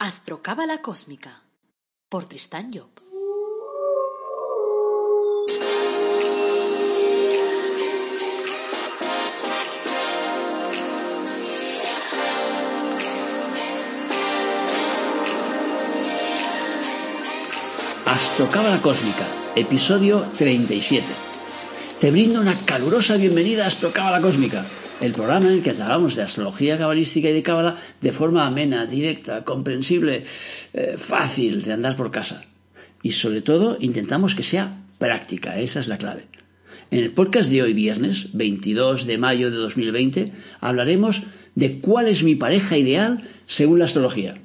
Astrocábala Cósmica por Tristán Job. Astrocábala Cósmica, episodio 37. Te brindo una calurosa bienvenida a Astrocábala Cósmica, el programa en el que hablamos de astrología cabalística y de cábala de forma amena, directa, comprensible, eh, fácil de andar por casa. Y sobre todo intentamos que sea práctica, esa es la clave. En el podcast de hoy viernes, 22 de mayo de 2020, hablaremos de cuál es mi pareja ideal según la astrología.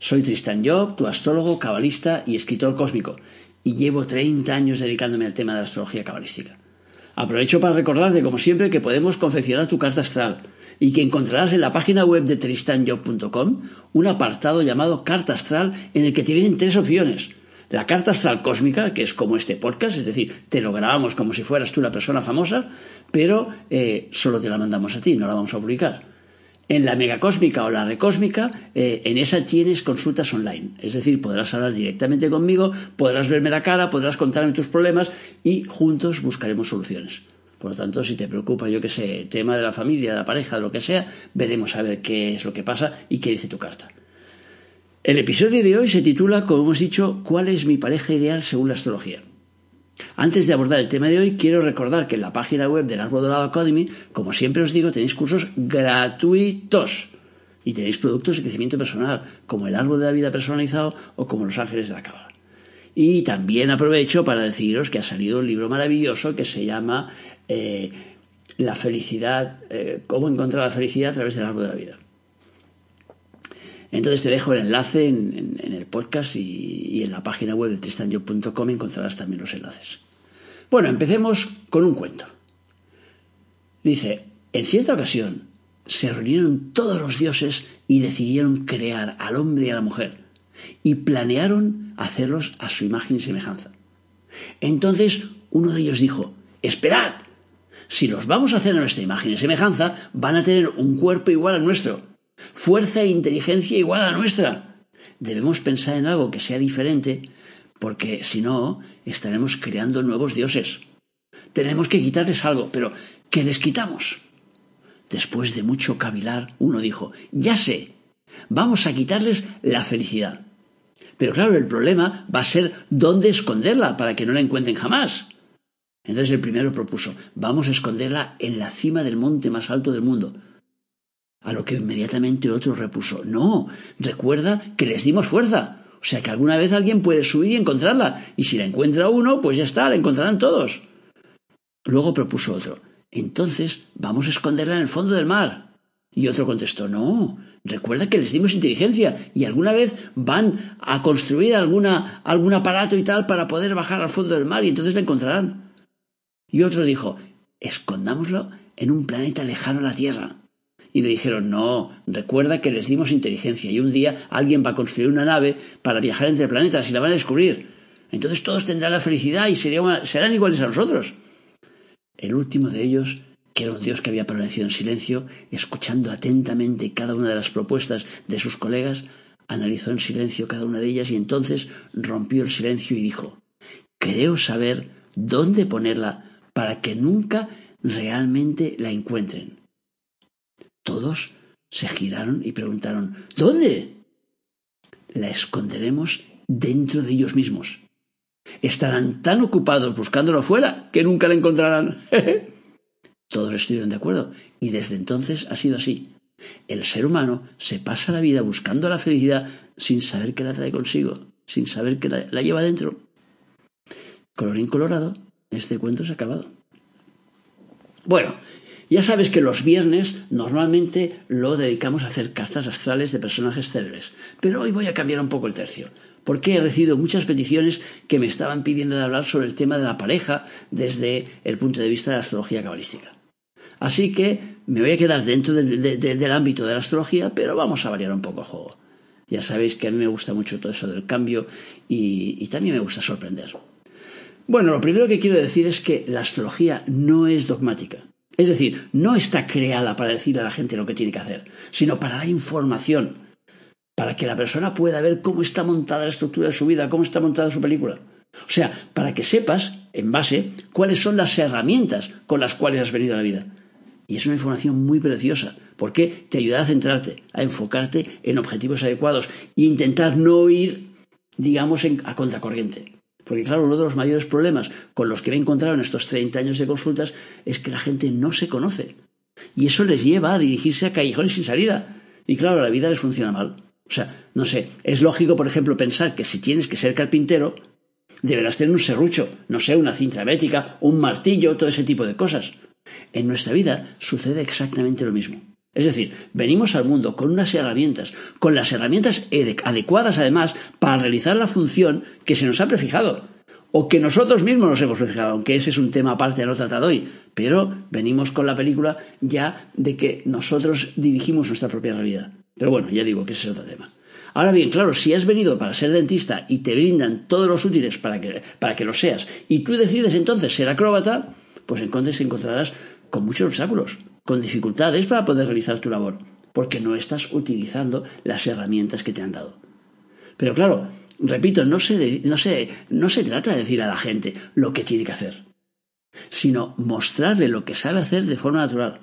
Soy Tristan Job, tu astrólogo, cabalista y escritor cósmico, y llevo 30 años dedicándome al tema de la astrología cabalística. Aprovecho para recordarte, como siempre, que podemos confeccionar tu carta astral y que encontrarás en la página web de tristanjob.com un apartado llamado Carta Astral en el que te vienen tres opciones. La carta astral cósmica, que es como este podcast, es decir, te lo grabamos como si fueras tú una persona famosa, pero eh, solo te la mandamos a ti, no la vamos a publicar. En la megacósmica o la recósmica, eh, en esa tienes consultas online. Es decir, podrás hablar directamente conmigo, podrás verme la cara, podrás contarme tus problemas y juntos buscaremos soluciones. Por lo tanto, si te preocupa, yo qué sé, tema de la familia, de la pareja, de lo que sea, veremos a ver qué es lo que pasa y qué dice tu carta. El episodio de hoy se titula, como hemos dicho, ¿Cuál es mi pareja ideal según la astrología? Antes de abordar el tema de hoy, quiero recordar que en la página web del Árbol Dorado Academy, como siempre os digo, tenéis cursos gratuitos y tenéis productos de crecimiento personal, como el Árbol de la Vida personalizado o como Los Ángeles de la Cábala. Y también aprovecho para deciros que ha salido un libro maravilloso que se llama eh, La felicidad, eh, cómo encontrar la felicidad a través del Árbol de la Vida. Entonces te dejo el enlace en, el podcast y, en la página web de tristanyo.com encontrarás también los enlaces. Bueno, empecemos con un cuento. Dice, en cierta ocasión se reunieron todos los dioses y decidieron crear al hombre y a la mujer y planearon hacerlos a su imagen y semejanza. Entonces uno de ellos dijo, esperad, si los vamos a hacer a nuestra imagen y semejanza, van a tener un cuerpo igual al nuestro fuerza e inteligencia igual a la nuestra. Debemos pensar en algo que sea diferente, porque si no, estaremos creando nuevos dioses. Tenemos que quitarles algo, pero ¿qué les quitamos? Después de mucho cavilar, uno dijo, ya sé, vamos a quitarles la felicidad. Pero claro, el problema va a ser dónde esconderla para que no la encuentren jamás. Entonces el primero propuso, vamos a esconderla en la cima del monte más alto del mundo. A lo que inmediatamente otro repuso No, recuerda que les dimos fuerza. O sea que alguna vez alguien puede subir y encontrarla, y si la encuentra uno, pues ya está, la encontrarán todos. Luego propuso otro Entonces vamos a esconderla en el fondo del mar. Y otro contestó No, recuerda que les dimos inteligencia y alguna vez van a construir alguna, algún aparato y tal para poder bajar al fondo del mar y entonces la encontrarán. Y otro dijo Escondámoslo en un planeta lejano a la Tierra y le dijeron, no, recuerda que les dimos inteligencia y un día alguien va a construir una nave para viajar entre planetas y la van a descubrir. Entonces todos tendrán la felicidad y serán iguales a nosotros. El último de ellos, que era un dios que había permanecido en silencio, escuchando atentamente cada una de las propuestas de sus colegas, analizó en silencio cada una de ellas y entonces rompió el silencio y dijo, creo saber dónde ponerla para que nunca realmente la encuentren. Todos se giraron y preguntaron ¿Dónde? La esconderemos dentro de ellos mismos. Estarán tan ocupados buscándolo fuera que nunca la encontrarán. Todos estuvieron de acuerdo y desde entonces ha sido así. El ser humano se pasa la vida buscando la felicidad sin saber que la trae consigo, sin saber que la, la lleva dentro. Colorín colorado, este cuento se ha acabado. Bueno, ya sabes que los viernes normalmente lo dedicamos a hacer cartas astrales de personajes célebres, pero hoy voy a cambiar un poco el tercio, porque he recibido muchas peticiones que me estaban pidiendo de hablar sobre el tema de la pareja desde el punto de vista de la astrología cabalística. Así que me voy a quedar dentro del ámbito de la astrología, pero vamos a variar un poco el juego. Ya sabéis que a mí me gusta mucho todo eso del cambio y también me gusta sorprender. Bueno, lo primero que quiero decir es que la astrología no es dogmática. Es decir, no está creada para decirle a la gente lo que tiene que hacer, sino para dar información. para que la persona pueda ver cómo está montada la estructura de su vida, cómo está montada su película. O sea, para que sepas, en base, cuáles son las herramientas con las cuales has venido a la vida. Y es una información muy preciosa, porque te ayuda a centrarte, a enfocarte en objetivos adecuados e intentar no ir, digamos, a contracorriente. Porque claro, uno de los mayores problemas con los que me he encontrado en estos 30 años de consultas es que la gente no se conoce. Y eso les lleva a dirigirse a callejones sin salida. Y claro, la vida les funciona mal. O sea, no sé, es lógico, por ejemplo, pensar que si tienes que ser carpintero, deberás tener un serrucho, no sé, una cinta métrica, un martillo, todo ese tipo de cosas. En nuestra vida sucede exactamente lo mismo. Es decir, venimos al mundo con unas herramientas, con las herramientas adecuadas además para realizar la función que se nos ha prefijado o que nosotros mismos nos hemos prefijado, aunque ese es un tema aparte no tratado hoy, pero venimos con la película ya de que nosotros dirigimos nuestra propia realidad. Pero bueno, ya digo que ese es otro tema. Ahora bien, claro, si has venido para ser dentista y te brindan todos los útiles para que, para que lo seas, y tú decides entonces ser acróbata, pues entonces encontrarás con muchos obstáculos, con dificultades para poder realizar tu labor, porque no estás utilizando las herramientas que te han dado. Pero claro, repito, no se, no, no se trata de decir a la gente lo que tiene que hacer, sino mostrarle lo que sabe hacer de forma natural.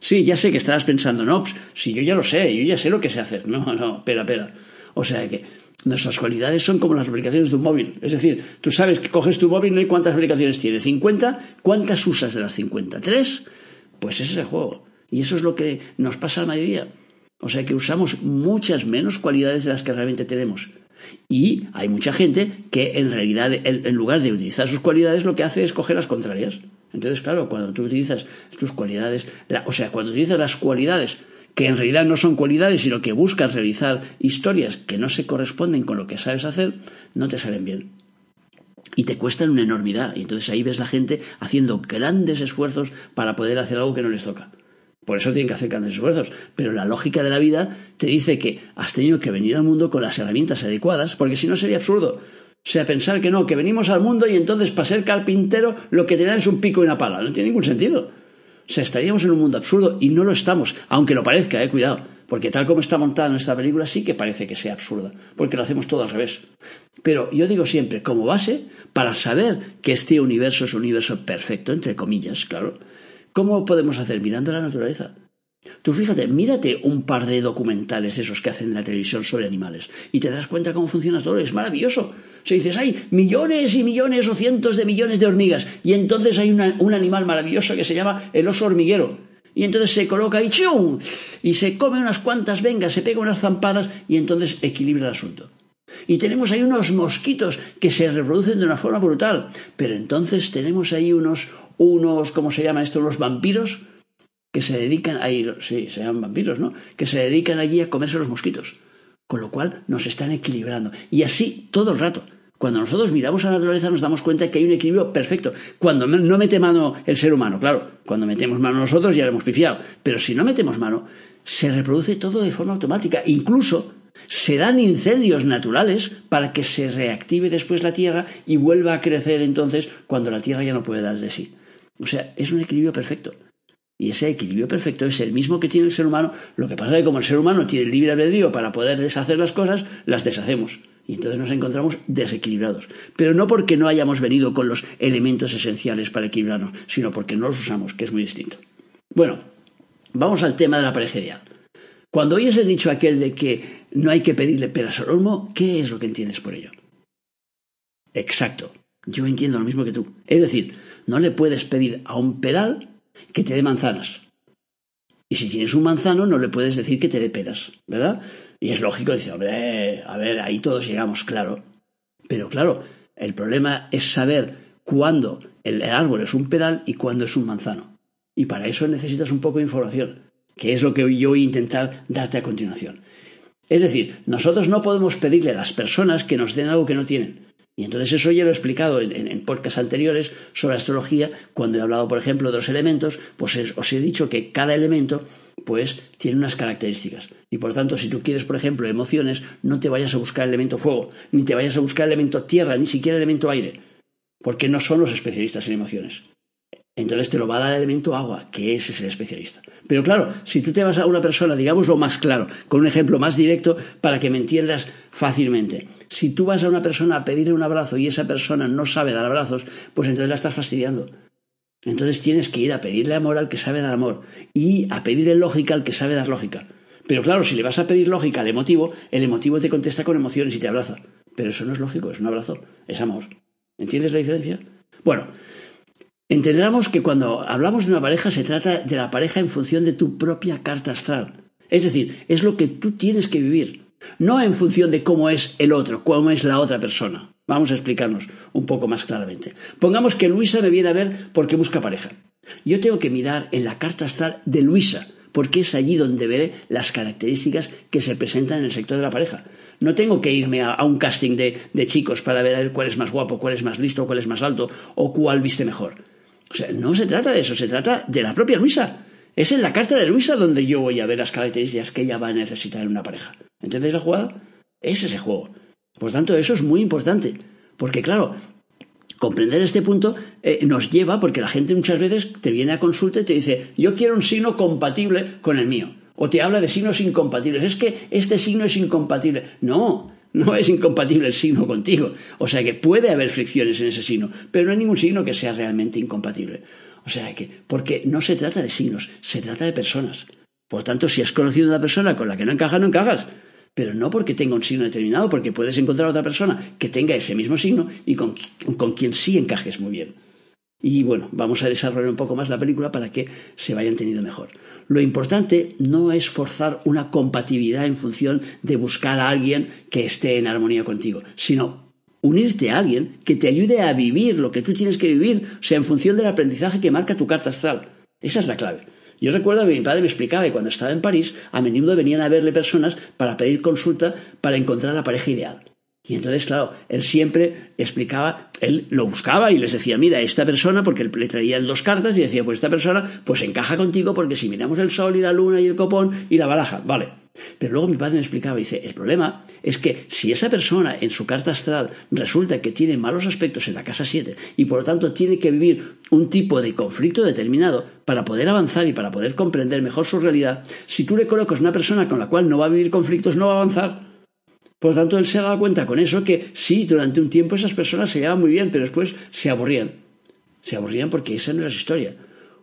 Sí, ya sé que estarás pensando, no, pues, si yo ya lo sé, yo ya sé lo que sé hacer. No, no, espera, espera. O sea que nuestras cualidades son como las aplicaciones de un móvil. Es decir, tú sabes que coges tu móvil, no hay cuántas aplicaciones tiene. ¿50? ¿Cuántas usas de las 50? ¿Tres? Pues ese es el juego. Y eso es lo que nos pasa a la mayoría. O sea que usamos muchas menos cualidades de las que realmente tenemos. Y hay mucha gente que en realidad, en lugar de utilizar sus cualidades, lo que hace es coger las contrarias. Entonces, claro, cuando tú utilizas tus cualidades, o sea, cuando utilizas las cualidades que en realidad no son cualidades, sino que buscas realizar historias que no se corresponden con lo que sabes hacer, no te salen bien. Y te cuestan una enormidad. Y entonces ahí ves la gente haciendo grandes esfuerzos para poder hacer algo que no les toca. Por eso tienen que hacer grandes esfuerzos. Pero la lógica de la vida te dice que has tenido que venir al mundo con las herramientas adecuadas, porque si no sería absurdo. O sea, pensar que no, que venimos al mundo y entonces para ser carpintero lo que tenemos es un pico y una pala. No tiene ningún sentido. O sea, estaríamos en un mundo absurdo y no lo estamos, aunque lo parezca, eh, cuidado. Porque tal como está montada nuestra película sí que parece que sea absurda, porque lo hacemos todo al revés. Pero yo digo siempre, como base, para saber que este universo es un universo perfecto, entre comillas, claro, ¿cómo podemos hacer? Mirando la naturaleza. Tú fíjate, mírate un par de documentales esos que hacen en la televisión sobre animales y te das cuenta cómo funciona todo. Es maravilloso. Se dices, hay millones y millones o cientos de millones de hormigas y entonces hay un animal maravilloso que se llama el oso hormiguero. Y entonces se coloca ahí, ¡chum! y se come unas cuantas vengas, se pega unas zampadas y entonces equilibra el asunto. Y tenemos ahí unos mosquitos que se reproducen de una forma brutal. Pero entonces tenemos ahí unos, unos, ¿cómo se llama esto? Unos vampiros que se dedican a ir, sí, se llaman vampiros, ¿no? Que se dedican allí a comerse los mosquitos. Con lo cual nos están equilibrando. Y así todo el rato. Cuando nosotros miramos a la naturaleza nos damos cuenta que hay un equilibrio perfecto. Cuando no mete mano el ser humano, claro, cuando metemos mano nosotros ya lo hemos pifiado. Pero si no metemos mano, se reproduce todo de forma automática. Incluso se dan incendios naturales para que se reactive después la Tierra y vuelva a crecer entonces cuando la Tierra ya no puede dar de sí. O sea, es un equilibrio perfecto. Y ese equilibrio perfecto es el mismo que tiene el ser humano. Lo que pasa es que como el ser humano tiene libre albedrío para poder deshacer las cosas, las deshacemos. Y entonces nos encontramos desequilibrados. Pero no porque no hayamos venido con los elementos esenciales para equilibrarnos, sino porque no los usamos, que es muy distinto. Bueno, vamos al tema de la pareja. Cuando oyes el dicho aquel de que no hay que pedirle peras al olmo, ¿qué es lo que entiendes por ello? Exacto. Yo entiendo lo mismo que tú. Es decir, no le puedes pedir a un pedal que te dé manzanas. Y si tienes un manzano, no le puedes decir que te dé peras, ¿verdad? Y es lógico, dice, hombre, a ver, ahí todos llegamos, claro. Pero claro, el problema es saber cuándo el árbol es un pedal y cuándo es un manzano. Y para eso necesitas un poco de información, que es lo que yo voy a intentar darte a continuación. Es decir, nosotros no podemos pedirle a las personas que nos den algo que no tienen. Y entonces eso ya lo he explicado en, en, podcasts anteriores sobre astrología, cuando he hablado, por ejemplo, de los elementos, pues os he dicho que cada elemento pues tiene unas características. Y por tanto, si tú quieres, por ejemplo, emociones, no te vayas a buscar el elemento fuego, ni te vayas a buscar el elemento tierra, ni siquiera el elemento aire, porque no son los especialistas en emociones. entonces te lo va a dar el elemento agua, que ese es el especialista. Pero claro, si tú te vas a una persona, digámoslo más claro, con un ejemplo más directo para que me entiendas fácilmente. Si tú vas a una persona a pedirle un abrazo y esa persona no sabe dar abrazos, pues entonces la estás fastidiando. Entonces tienes que ir a pedirle amor al que sabe dar amor y a pedirle lógica al que sabe dar lógica. Pero claro, si le vas a pedir lógica al emotivo, el emotivo te contesta con emociones y te abraza. Pero eso no es lógico, es un abrazo, es amor. ¿Entiendes la diferencia? Bueno, Entenderemos que cuando hablamos de una pareja se trata de la pareja en función de tu propia carta astral. Es decir, es lo que tú tienes que vivir, no en función de cómo es el otro, cómo es la otra persona. Vamos a explicarnos un poco más claramente. Pongamos que Luisa me viene a ver porque busca pareja. Yo tengo que mirar en la carta astral de Luisa, porque es allí donde veré las características que se presentan en el sector de la pareja. No tengo que irme a, un casting de, de, chicos para ver cuál es más guapo, cuál es más listo, cuál es más alto o cuál viste mejor. O sea, no se trata de eso, se trata de la propia Luisa. Es en la carta de Luisa donde yo voy a ver las características que ella va a necesitar en una pareja. ¿Entendéis la jugada? Es ese juego. Por tanto, eso es muy importante. Porque, claro, comprender este punto eh, nos lleva, porque la gente muchas veces te viene a consulta y te dice, yo quiero un signo compatible con el mío. O te habla de signos incompatibles. Es que este signo es incompatible. No, no es incompatible el signo contigo. O sea que puede haber fricciones en ese signo, pero no hay ningún signo que sea realmente incompatible. O sea que, porque no se trata de signos, se trata de personas. Por tanto, si has conocido a una persona con la que no encajas, no encajas. Pero no porque tenga un signo determinado, porque puedes encontrar a otra persona que tenga ese mismo signo y con, con quien sí encajes muy bien. Y bueno, vamos a desarrollar un poco más la película para que se vaya entendiendo mejor. Lo importante no es forzar una compatibilidad en función de buscar a alguien que esté en armonía contigo, sino unirte a alguien que te ayude a vivir lo que tú tienes que vivir, o sea, en función del aprendizaje que marca tu carta astral. Esa es la clave. Yo recuerdo que mi padre me explicaba que cuando estaba en París, a menudo venían a verle personas para pedir consulta para encontrar la pareja ideal. Y entonces, claro, él siempre explicaba, él lo buscaba y les decía, mira, esta persona, porque le traían dos cartas y decía, pues esta persona, pues encaja contigo porque si miramos el sol y la luna y el copón y la baraja, vale. Pero luego mi padre me explicaba dice, el problema es que si esa persona en su carta astral resulta que tiene malos aspectos en la casa 7 y por lo tanto tiene que vivir un tipo de conflicto determinado para poder avanzar y para poder comprender mejor su realidad, si tú le colocas una persona con la cual no va a vivir conflictos, no va a avanzar. Por lo tanto, él se ha dado cuenta con eso que sí, durante un tiempo esas personas se llevaban muy bien, pero después se aburrían. Se aburrían porque esa no era su historia.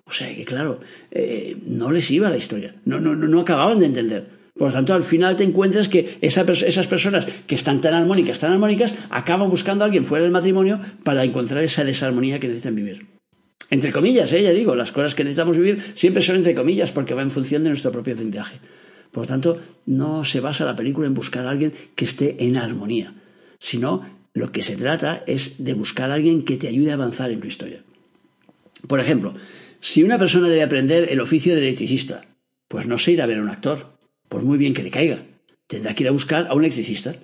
O sea que, claro, eh, no les iba la historia. No, no, no acababan de entender. Por lo tanto, al final te encuentras que esas personas que están tan armónicas, tan armónicas, acaban buscando a alguien fuera del matrimonio para encontrar esa desarmonía que necesitan vivir. Entre comillas, ¿eh? ya digo, las cosas que necesitamos vivir siempre son entre comillas porque va en función de nuestro propio aprendizaje. Por lo tanto, no se basa la película en buscar a alguien que esté en armonía, sino lo que se trata es de buscar a alguien que te ayude a avanzar en tu historia. Por ejemplo, si una persona debe aprender el oficio de electricista, pues no se irá a ver a un actor, por muy bien que le caiga. Tendrá que ir a buscar a un electricista.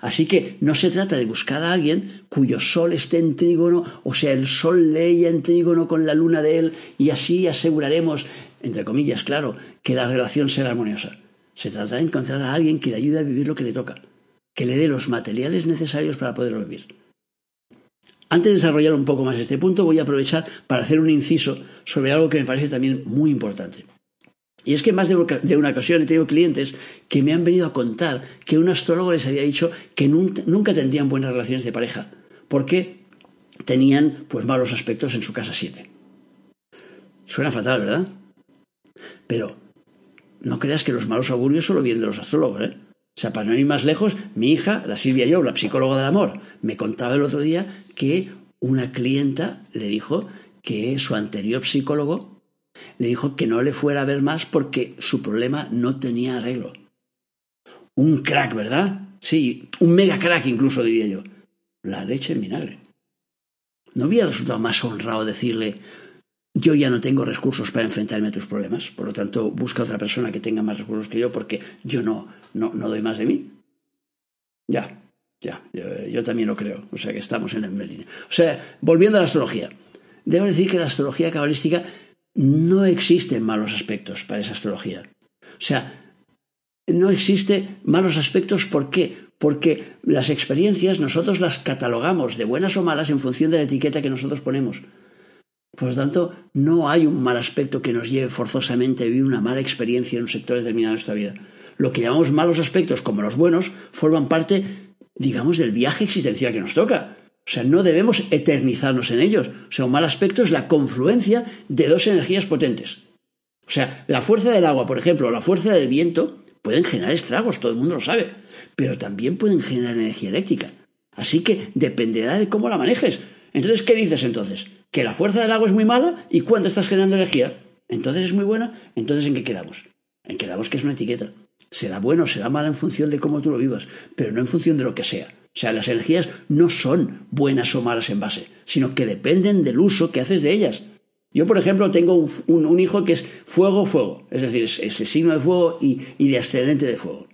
Así que no se trata de buscar a alguien cuyo sol esté en trígono, o sea, el sol de en trígono con la luna de él, y así aseguraremos entre comillas, claro, que la relación sea armoniosa. Se trata de encontrar a alguien que le ayude a vivir lo que le toca, que le dé los materiales necesarios para poderlo vivir. Antes de desarrollar un poco más este punto, voy a aprovechar para hacer un inciso sobre algo que me parece también muy importante. Y es que más de una ocasión he tenido clientes que me han venido a contar que un astrólogo les había dicho que nunca tendrían buenas relaciones de pareja, porque tenían pues malos aspectos en su casa 7. Suena fatal, ¿verdad? Pero no creas que los malos augurios solo vienen de los astrólogos, ¿eh? O sea, para no ir más lejos, mi hija, la Silvia Yo, la psicóloga del amor, me contaba el otro día que una clienta le dijo que su anterior psicólogo le dijo que no le fuera a ver más porque su problema no tenía arreglo. Un crack, ¿verdad? Sí, un mega crack incluso diría yo. La leche en vinagre. ¿No había resultado más honrado decirle, yo ya no tengo recursos para enfrentarme a tus problemas, por lo tanto busca otra persona que tenga más recursos que yo porque yo no, no, doy más de mí. Ya, ya, yo, también lo creo, o sea que estamos en la misma línea. O sea, volviendo a la astrología, debo decir que la astrología cabalística no existen malos aspectos para esa astrología. O sea, no existe malos aspectos, ¿por qué? Porque las experiencias nosotros las catalogamos de buenas o malas en función de la etiqueta que nosotros ponemos. Por lo tanto, no hay un mal aspecto que nos lleve forzosamente a vivir una mala experiencia en un sector determinado de nuestra vida. Lo que llamamos malos aspectos, como los buenos, forman parte, digamos, del viaje existencial que nos toca. O sea, no debemos eternizarnos en ellos. O sea, un mal aspecto es la confluencia de dos energías potentes. O sea, la fuerza del agua, por ejemplo, o la fuerza del viento pueden generar estragos, todo el mundo lo sabe, pero también pueden generar energía eléctrica. Así que dependerá de cómo la manejes. Entonces, ¿qué dices entonces? Que la fuerza del agua es muy mala y cuánto estás generando energía, entonces es muy buena, entonces ¿en qué quedamos? En quedamos que es una etiqueta. Será bueno o será mala en función de cómo tú lo vivas, pero no en función de lo que sea. O sea, las energías no son buenas o malas en base, sino que dependen del uso que haces de ellas. Yo, por ejemplo, tengo un, hijo que es fuego-fuego, es decir, es, el signo de fuego y, y de ascendente de fuego.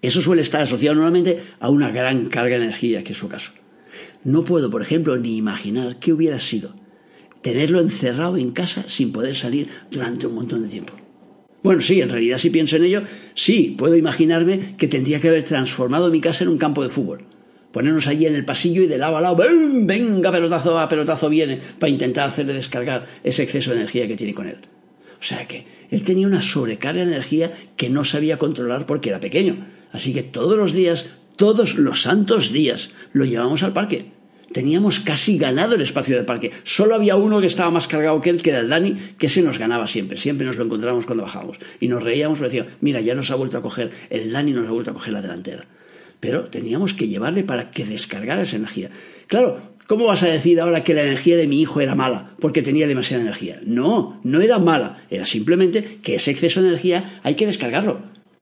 Eso suele estar asociado normalmente a una gran carga de energía, que es su caso. No puedo, por ejemplo, ni imaginar qué hubiera sido tenerlo encerrado en casa sin poder salir durante un montón de tiempo. Bueno, sí, en realidad si pienso en ello, sí, puedo imaginarme que tendría que haber transformado mi casa en un campo de fútbol. Ponernos allí en el pasillo y de lado a lado, venga, pelotazo a pelotazo viene, para intentar hacerle descargar ese exceso de energía que tiene con él. O sea que él tenía una sobrecarga de energía que no sabía controlar porque era pequeño. Así que todos los días todos los santos días lo llevamos al parque. Teníamos casi ganado el espacio del parque. Solo había uno que estaba más cargado que él, que era el Dani, que se nos ganaba siempre. Siempre nos lo encontrábamos cuando bajábamos. Y nos reíamos y decíamos, mira, ya nos ha vuelto a coger, el Dani nos ha vuelto a coger la delantera. Pero teníamos que llevarle para que descargara esa energía. Claro, ¿cómo vas a decir ahora que la energía de mi hijo era mala porque tenía demasiada energía? No, no era mala. Era simplemente que ese exceso de energía hay que descargarlo.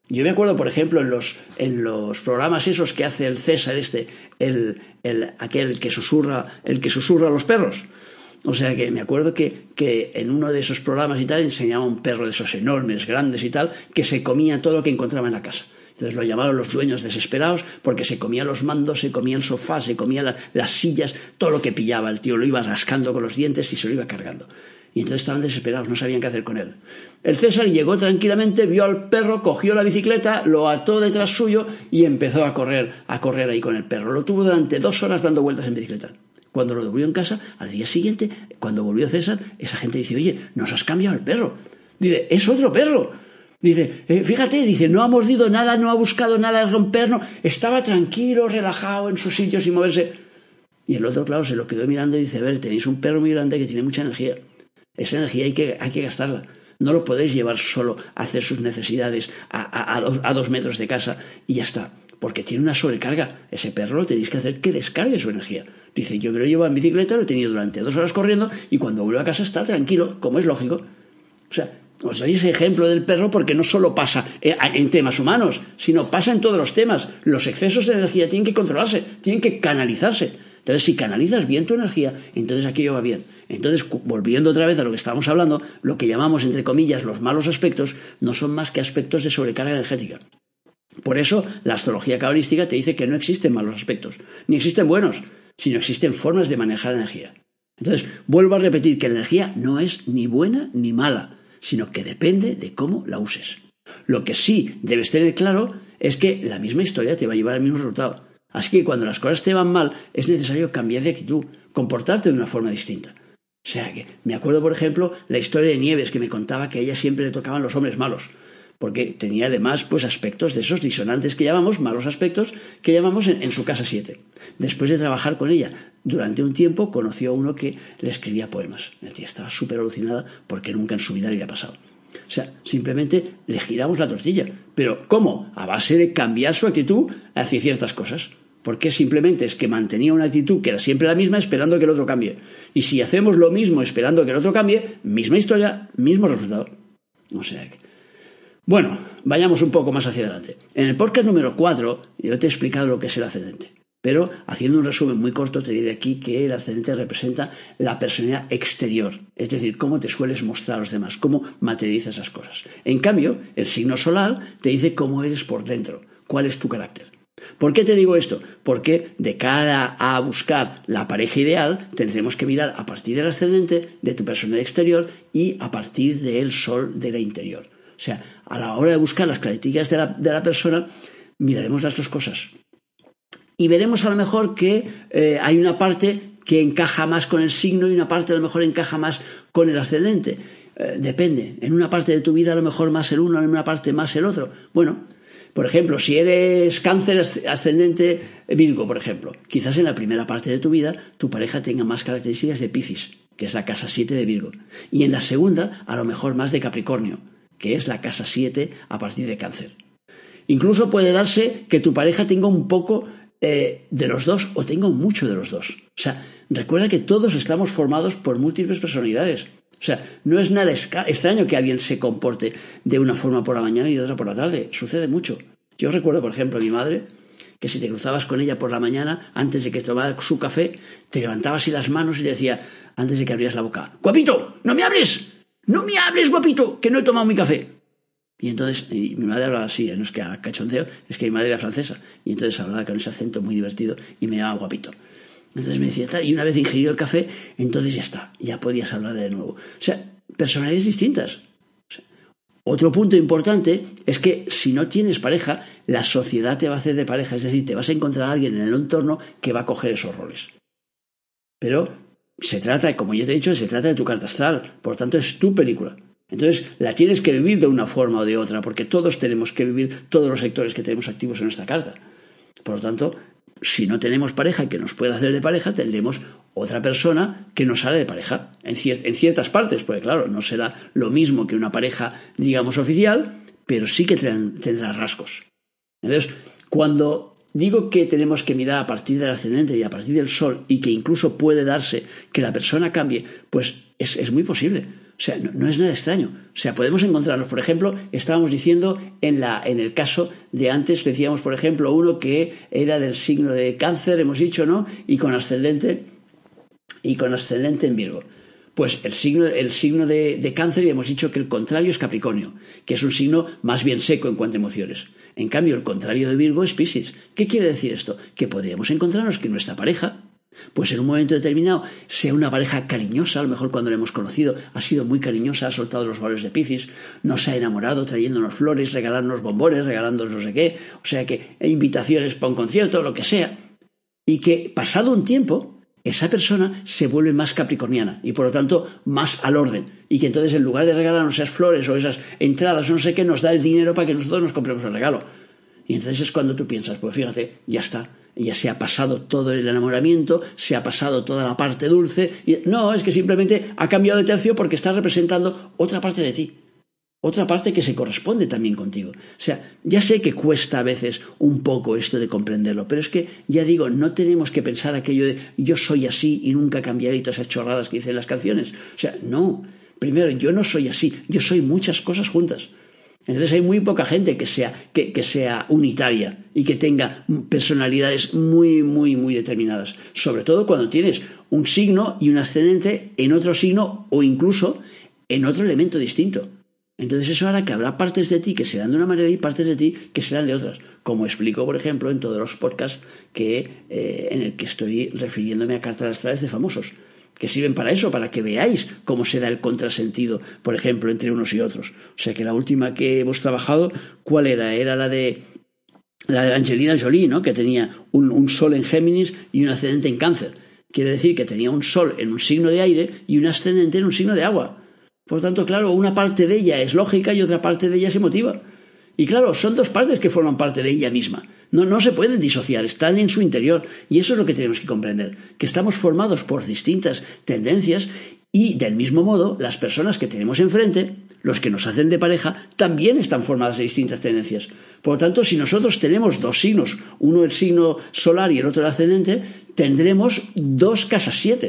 Yo me acuerdo, por ejemplo, en los, en los programas esos que hace el César este, el, el, aquel que susurra, el que susurra a los perros. O sea que me acuerdo que, que, en uno de esos programas y tal enseñaba un perro de esos enormes, grandes y tal, que se comía todo lo que encontraba en la casa. Entonces lo llamaron los dueños desesperados porque se comía los mandos, se comía el sofá, se comía las sillas, todo lo que pillaba. El tío lo iba rascando con los dientes y se lo iba cargando y entonces estaban desesperados, no sabían qué hacer con él. El César llegó tranquilamente, vio al perro, cogió la bicicleta, lo ató detrás suyo y empezó a correr, a correr ahí con el perro. Lo tuvo durante dos horas dando vueltas en bicicleta. Cuando lo devolvió en casa, al día siguiente, cuando volvió César, esa gente dice, oye, nos has cambiado el perro. Dice, es otro perro. Dice, eh, fíjate, dice, no ha mordido nada, no ha buscado nada de rompernos, estaba tranquilo, relajado en su sitio sin moverse. Y el otro, claro, se lo quedó mirando y dice, a ver, tenéis un perro muy grande que tiene mucha energía. Esa energía hay que, hay que gastarla. No lo podéis llevar solo a hacer sus necesidades a, dos, metros de casa y ya está. Porque tiene una sobrecarga. Ese perro lo tenéis que hacer que descargue su energía. Dice, yo me lo llevo en bicicleta, lo he tenido durante dos horas corriendo y cuando vuelvo a casa está tranquilo, como es lógico. O sea, os doy ese ejemplo del perro porque no solo pasa en temas humanos, sino pasa en todos los temas. Los excesos de energía tienen que controlarse, tienen que canalizarse. Entonces, si canalizas bien tu energía, entonces aquello va bien. Entonces, volviendo otra vez a lo que estábamos hablando, lo que llamamos, entre comillas, los malos aspectos, no son más que aspectos de sobrecarga energética. Por eso, la astrología cabalística te dice que no existen malos aspectos, ni existen buenos, sino existen formas de manejar energía. Entonces, vuelvo a repetir que la energía no es ni buena ni mala, sino que depende de cómo la uses. Lo que sí debes tener claro es que la misma historia te va a llevar al mismo resultado. Así que cuando las cosas te van mal, es necesario cambiar de actitud, comportarte de una forma distinta. O sea que me acuerdo, por ejemplo, la historia de Nieves que me contaba que a ella siempre le tocaban los hombres malos, porque tenía además pues aspectos de esos disonantes que llamamos, malos aspectos, que llamamos en, su casa siete. Después de trabajar con ella durante un tiempo, conoció a uno que le escribía poemas. El tía estaba súper alucinada porque nunca en su vida le había pasado. O sea, simplemente le giramos la tortilla. Pero ¿cómo? A base de cambiar su actitud hacia ciertas cosas porque simplemente es que mantenía una actitud que era siempre la misma esperando que el otro cambie. Y si hacemos lo mismo esperando que el otro cambie, misma historia, mismo resultado. O sea que... Bueno, vayamos un poco más hacia adelante. En el podcast número 4 yo te he explicado lo que es el ascendente. Pero haciendo un resumen muy corto te diré aquí que el ascendente representa la personalidad exterior, es decir, cómo te sueles mostrar a los demás, cómo materializas esas cosas. En cambio, el signo solar te dice cómo eres por dentro, cuál es tu carácter. ¿Por qué te digo esto? Porque de cara a buscar la pareja ideal, tendremos que mirar a partir del ascendente de tu personalidad exterior y a partir del sol de la interior. O sea, a la hora de buscar las características de la, persona, miraremos las dos cosas. Y veremos a lo mejor que eh, hay una parte que encaja más con el signo y una parte a lo mejor encaja más con el ascendente. Eh, depende. En una parte de tu vida a lo mejor más el uno, en una parte más el otro. Bueno, por ejemplo, si eres cáncer ascendente Virgo, por ejemplo, quizás en la primera parte de tu vida tu pareja tenga más características de Piscis, que es la casa 7 de Virgo. Y en la segunda, a lo mejor más de Capricornio, que es la casa 7 a partir de cáncer. Incluso puede darse que tu pareja tenga un poco eh, de los dos o tenga mucho de los dos. O sea, recuerda que todos estamos formados por múltiples personalidades. O sea, no es nada extraño que alguien se comporte de una forma por la mañana y de otra por la tarde. Sucede mucho. Yo recuerdo, por ejemplo, a mi madre, que si te cruzabas con ella por la mañana, antes de que tomara su café, te levantabas así las manos y te decía, antes de que abrieras la boca, ¡Guapito! ¡No me hables! ¡No me hables, guapito! Que no he tomado mi café. Y entonces, mi madre hablaba así, no es que a cachondeo, es que mi madre era francesa. Y entonces hablaba con ese acento muy divertido y me llamaba guapito. Entonces me decía, y una vez ingerido el café, entonces ya está, ya podías hablar de nuevo. O sea, personalidades distintas. otro punto importante es que si no tienes pareja, la sociedad te va a hacer de pareja, es decir, te vas a encontrar a alguien en el entorno que va a coger esos roles. Pero se trata, como ya te he dicho, se trata de tu carta astral, por tanto es tu película. Entonces la tienes que vivir de una forma o de otra, porque todos tenemos que vivir todos los sectores que tenemos activos en nuestra carta. Por lo tanto, si no tenemos pareja que nos pueda hacer de pareja, tendremos otra persona que nos sale de pareja. En, ciertas partes, porque claro, no será lo mismo que una pareja, digamos, oficial, pero sí que tendrá rasgos. Entonces, cuando digo que tenemos que mirar a partir del ascendente y a partir del sol y que incluso puede darse que la persona cambie, pues es muy posible. O sea, no, es nada extraño. O sea, podemos encontrarlos. Por ejemplo, estábamos diciendo en, la, en el caso de antes, decíamos, por ejemplo, uno que era del signo de cáncer, hemos dicho, ¿no? Y con ascendente, y con ascendente en Virgo. Pues el signo, el signo de, de cáncer, y hemos dicho que el contrario es Capricornio, que es un signo más bien seco en cuanto a emociones. En cambio, el contrario de Virgo es Piscis. ¿Qué quiere decir esto? Que podríamos encontrarnos que nuestra pareja pues en un momento determinado sea una pareja cariñosa, a lo mejor cuando la hemos conocido ha sido muy cariñosa, ha soltado los valores de Piscis, nos ha enamorado trayéndonos flores, regalándonos bombones, regalándonos no sé qué, o sea que invitaciones para un concierto, lo que sea, y que pasado un tiempo esa persona se vuelve más capricorniana y por lo tanto más al orden y que entonces en lugar de regalarnos esas flores o esas entradas o no sé qué nos da el dinero para que nosotros nos compremos el regalo. Y entonces es cuando tú piensas, pues fíjate, ya está, ya se ha pasado todo el enamoramiento, se ha pasado toda la parte dulce. Y, no, es que simplemente ha cambiado de tercio porque está representando otra parte de ti. Otra parte que se corresponde también contigo. O sea, ya sé que cuesta a veces un poco esto de comprenderlo, pero es que, ya digo, no tenemos que pensar aquello de yo soy así y nunca cambiaré y todas esas chorradas que dicen las canciones. O sea, no. Primero, yo no soy así, yo soy muchas cosas juntas. Entonces hay muy poca gente que sea, que, sea unitaria y que tenga personalidades muy, muy, muy determinadas. Sobre todo cuando tienes un signo y un ascendente en otro signo o incluso en otro elemento distinto. Entonces eso hará que habrá partes de ti que serán de una manera y partes de ti que serán de otras. Como explico, por ejemplo, en todos los podcasts que, eh, en el que estoy refiriéndome a cartas astrales de famosos que sirven para eso, para que veáis cómo se da el contrasentido, por ejemplo, entre unos y otros. O sea que la última que hemos trabajado, ¿cuál era? Era la de la de Angelina Jolie, ¿no? Que tenía un, sol en Géminis y un ascendente en Cáncer. Quiere decir que tenía un sol en un signo de aire y un ascendente en un signo de agua. Por tanto, claro, una parte de ella es lógica y otra parte de ella es emotiva. Y claro, son dos partes que forman parte de ella misma. No, no se pueden disociar, están en su interior. Y eso es lo que tenemos que comprender, que estamos formados por distintas tendencias y del mismo modo las personas que tenemos enfrente, los que nos hacen de pareja, también están formadas de distintas tendencias. Por lo tanto, si nosotros tenemos dos signos, uno el signo solar y el otro el ascendente, tendremos dos casas siete.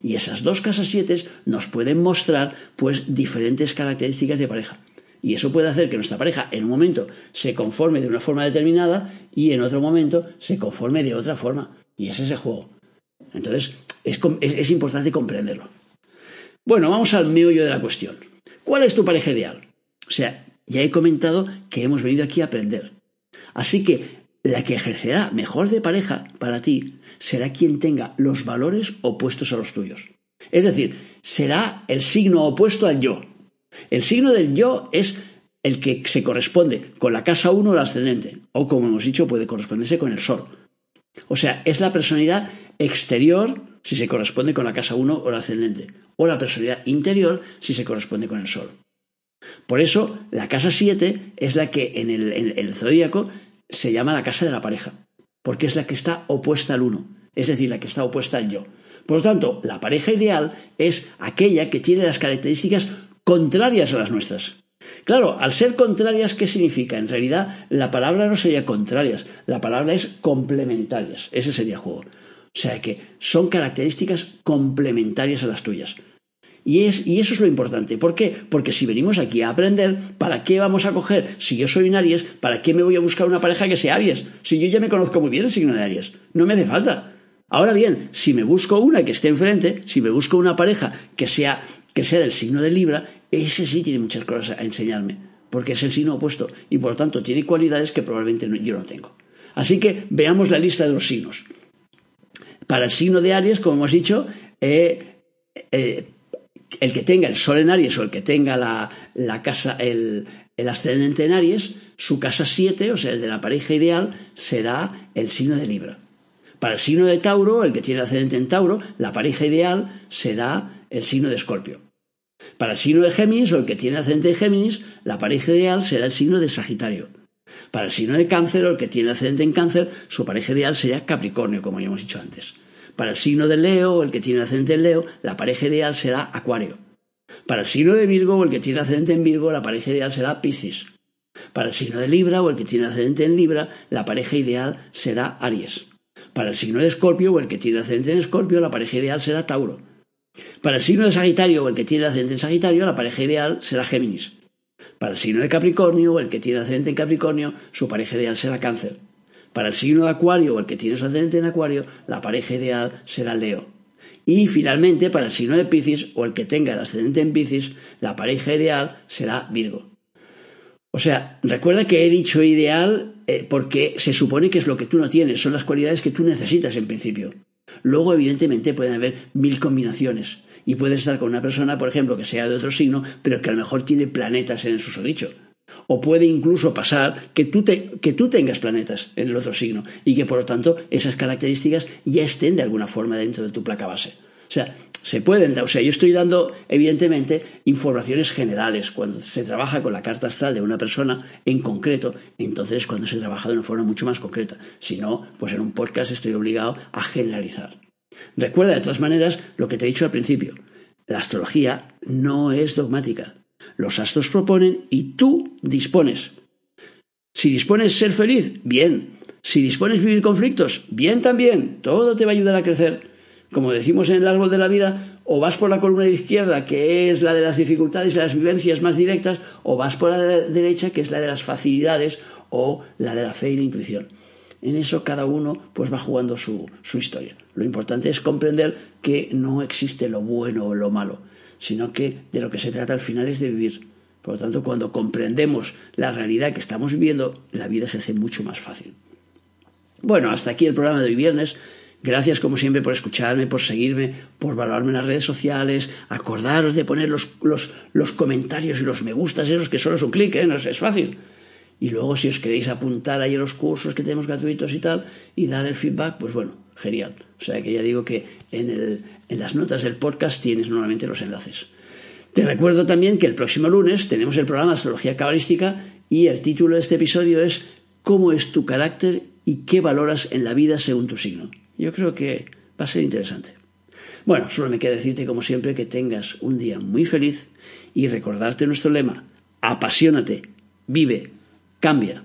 Y esas dos casas siete nos pueden mostrar pues diferentes características de pareja. Y eso puede hacer que nuestra pareja en un momento se conforme de una forma determinada y en otro momento se conforme de otra forma. Y ese es el juego. Entonces, es, importante comprenderlo. Bueno, vamos al meollo de la cuestión. ¿Cuál es tu pareja ideal? O sea, ya he comentado que hemos venido aquí a aprender. Así que la que ejercerá mejor de pareja para ti será quien tenga los valores opuestos a los tuyos. Es decir, será el signo opuesto al yo. El signo del yo es el que se corresponde con la casa 1 el ascendente, o como hemos dicho, puede corresponderse con el sol. O sea, es la personalidad exterior si se corresponde con la casa 1 o el ascendente, o la personalidad interior si se corresponde con el Sol. Por eso, la casa 7 es la que en el, en el zodíaco se llama la casa de la pareja, porque es la que está opuesta al 1, es decir, la que está opuesta al yo. Por lo tanto, la pareja ideal es aquella que tiene las características contrarias a las nuestras. Claro, al ser contrarias, ¿qué significa? En realidad, la palabra no sería contrarias, la palabra es complementarias. Ese sería el juego. O sea que son características complementarias a las tuyas. Y, es, y eso es lo importante. ¿Por qué? Porque si venimos aquí a aprender, ¿para qué vamos a coger? Si yo soy un Aries, ¿para qué me voy a buscar una pareja que sea Aries? Si yo ya me conozco muy bien el signo de Aries. No me hace falta. Ahora bien, si me busco una que esté enfrente, si me busco una pareja que sea, que sea del signo de Libra, ese sí tiene muchas cosas a enseñarme, porque es el signo opuesto y por lo tanto tiene cualidades que probablemente yo no tengo. Así que veamos la lista de los signos. Para el signo de Aries, como hemos dicho, eh, eh, el que tenga el Sol en Aries o el que tenga la, casa, el, el, ascendente en Aries, su casa 7, o sea, el de la pareja ideal, será el signo de Libra. Para el signo de Tauro, el que tiene ascendente en Tauro, la pareja ideal será el signo de Escorpio. Para el signo de Géminis, o el que tiene ascendente en Géminis, la pareja ideal será el signo de Sagitario. Para el signo de Cáncer, o el que tiene ascendente en Cáncer, su pareja ideal sería Capricornio, como ya hemos dicho antes. Para el signo de Leo, o el que tiene ascendente en Leo, la pareja ideal será Acuario. Para el signo de Virgo, o el que tiene ascendente en Virgo, la pareja ideal será Piscis. Para el signo de Libra, o el que tiene ascendente en Libra, la pareja ideal será Aries. Para el signo de Escorpio o el que tiene ascendente en Escorpio, la pareja ideal será Tauro. Para el signo de Sagitario o el que tiene ascendente en Sagitario, la pareja ideal será Géminis. Para el signo de Capricornio o el que tiene ascendente en Capricornio, su pareja ideal será Cáncer. Para el signo de Acuario o el que tiene su ascendente en Acuario, la pareja ideal será Leo. Y finalmente, para el signo de Piscis o el que tenga el ascendente en Piscis, la pareja ideal será Virgo. O sea, recuerda que he dicho ideal eh, porque se supone que es lo que tú no tienes, son las cualidades que tú necesitas en principio. Luego, evidentemente, pueden haber mil combinaciones. Y puedes estar con una persona, por ejemplo, que sea de otro signo, pero que a lo mejor tiene planetas en el susodicho. O puede incluso pasar que tú, que tú tengas planetas en el otro signo y que, por lo tanto, esas características ya estén de alguna forma dentro de tu placa base. O sea, se pueden, o sea, yo estoy dando, evidentemente, informaciones generales. Cuando se trabaja con la carta astral de una persona en concreto, entonces es cuando se trabaja de una forma mucho más concreta. Si no, pues en un podcast estoy obligado a generalizar. Recuerda, de todas maneras, lo que te he dicho al principio. La astrología no es dogmática. Los astros proponen y tú dispones. Si dispones ser feliz, bien. Si dispones vivir conflictos, bien también. Todo te va a ayudar a crecer como decimos en el árbol de la vida, o vas por la columna de izquierda, que es la de las dificultades y las vivencias más directas, o vas por la derecha, que es la de las facilidades o la de la fe y la intuición. En eso cada uno pues va jugando su, su historia. Lo importante es comprender que no existe lo bueno o lo malo, sino que de lo que se trata al final es de vivir. Por lo tanto, cuando comprendemos la realidad que estamos viviendo, la vida se hace mucho más fácil. Bueno, hasta aquí el programa de hoy viernes. Gracias como siempre por escucharme, por seguirme, por valorarme en las redes sociales. Acordaros de poner los, los, comentarios y los me gustas esos que solo es un clic, ¿eh? no es, fácil. Y luego si os queréis apuntar ahí a los cursos que tenemos gratuitos y tal y dar el feedback, pues bueno, genial. O sea que ya digo que en, el, en las notas del podcast tienes normalmente los enlaces. Te recuerdo también que el próximo lunes tenemos el programa Astrología Cabalística y el título de este episodio es ¿Cómo es tu carácter y qué valoras en la vida según tu signo? Yo creo que va a ser interesante. Bueno, solo me queda decirte como siempre que tengas un día muy feliz y recordarte nuestro lema, apasionate, vive, cambia.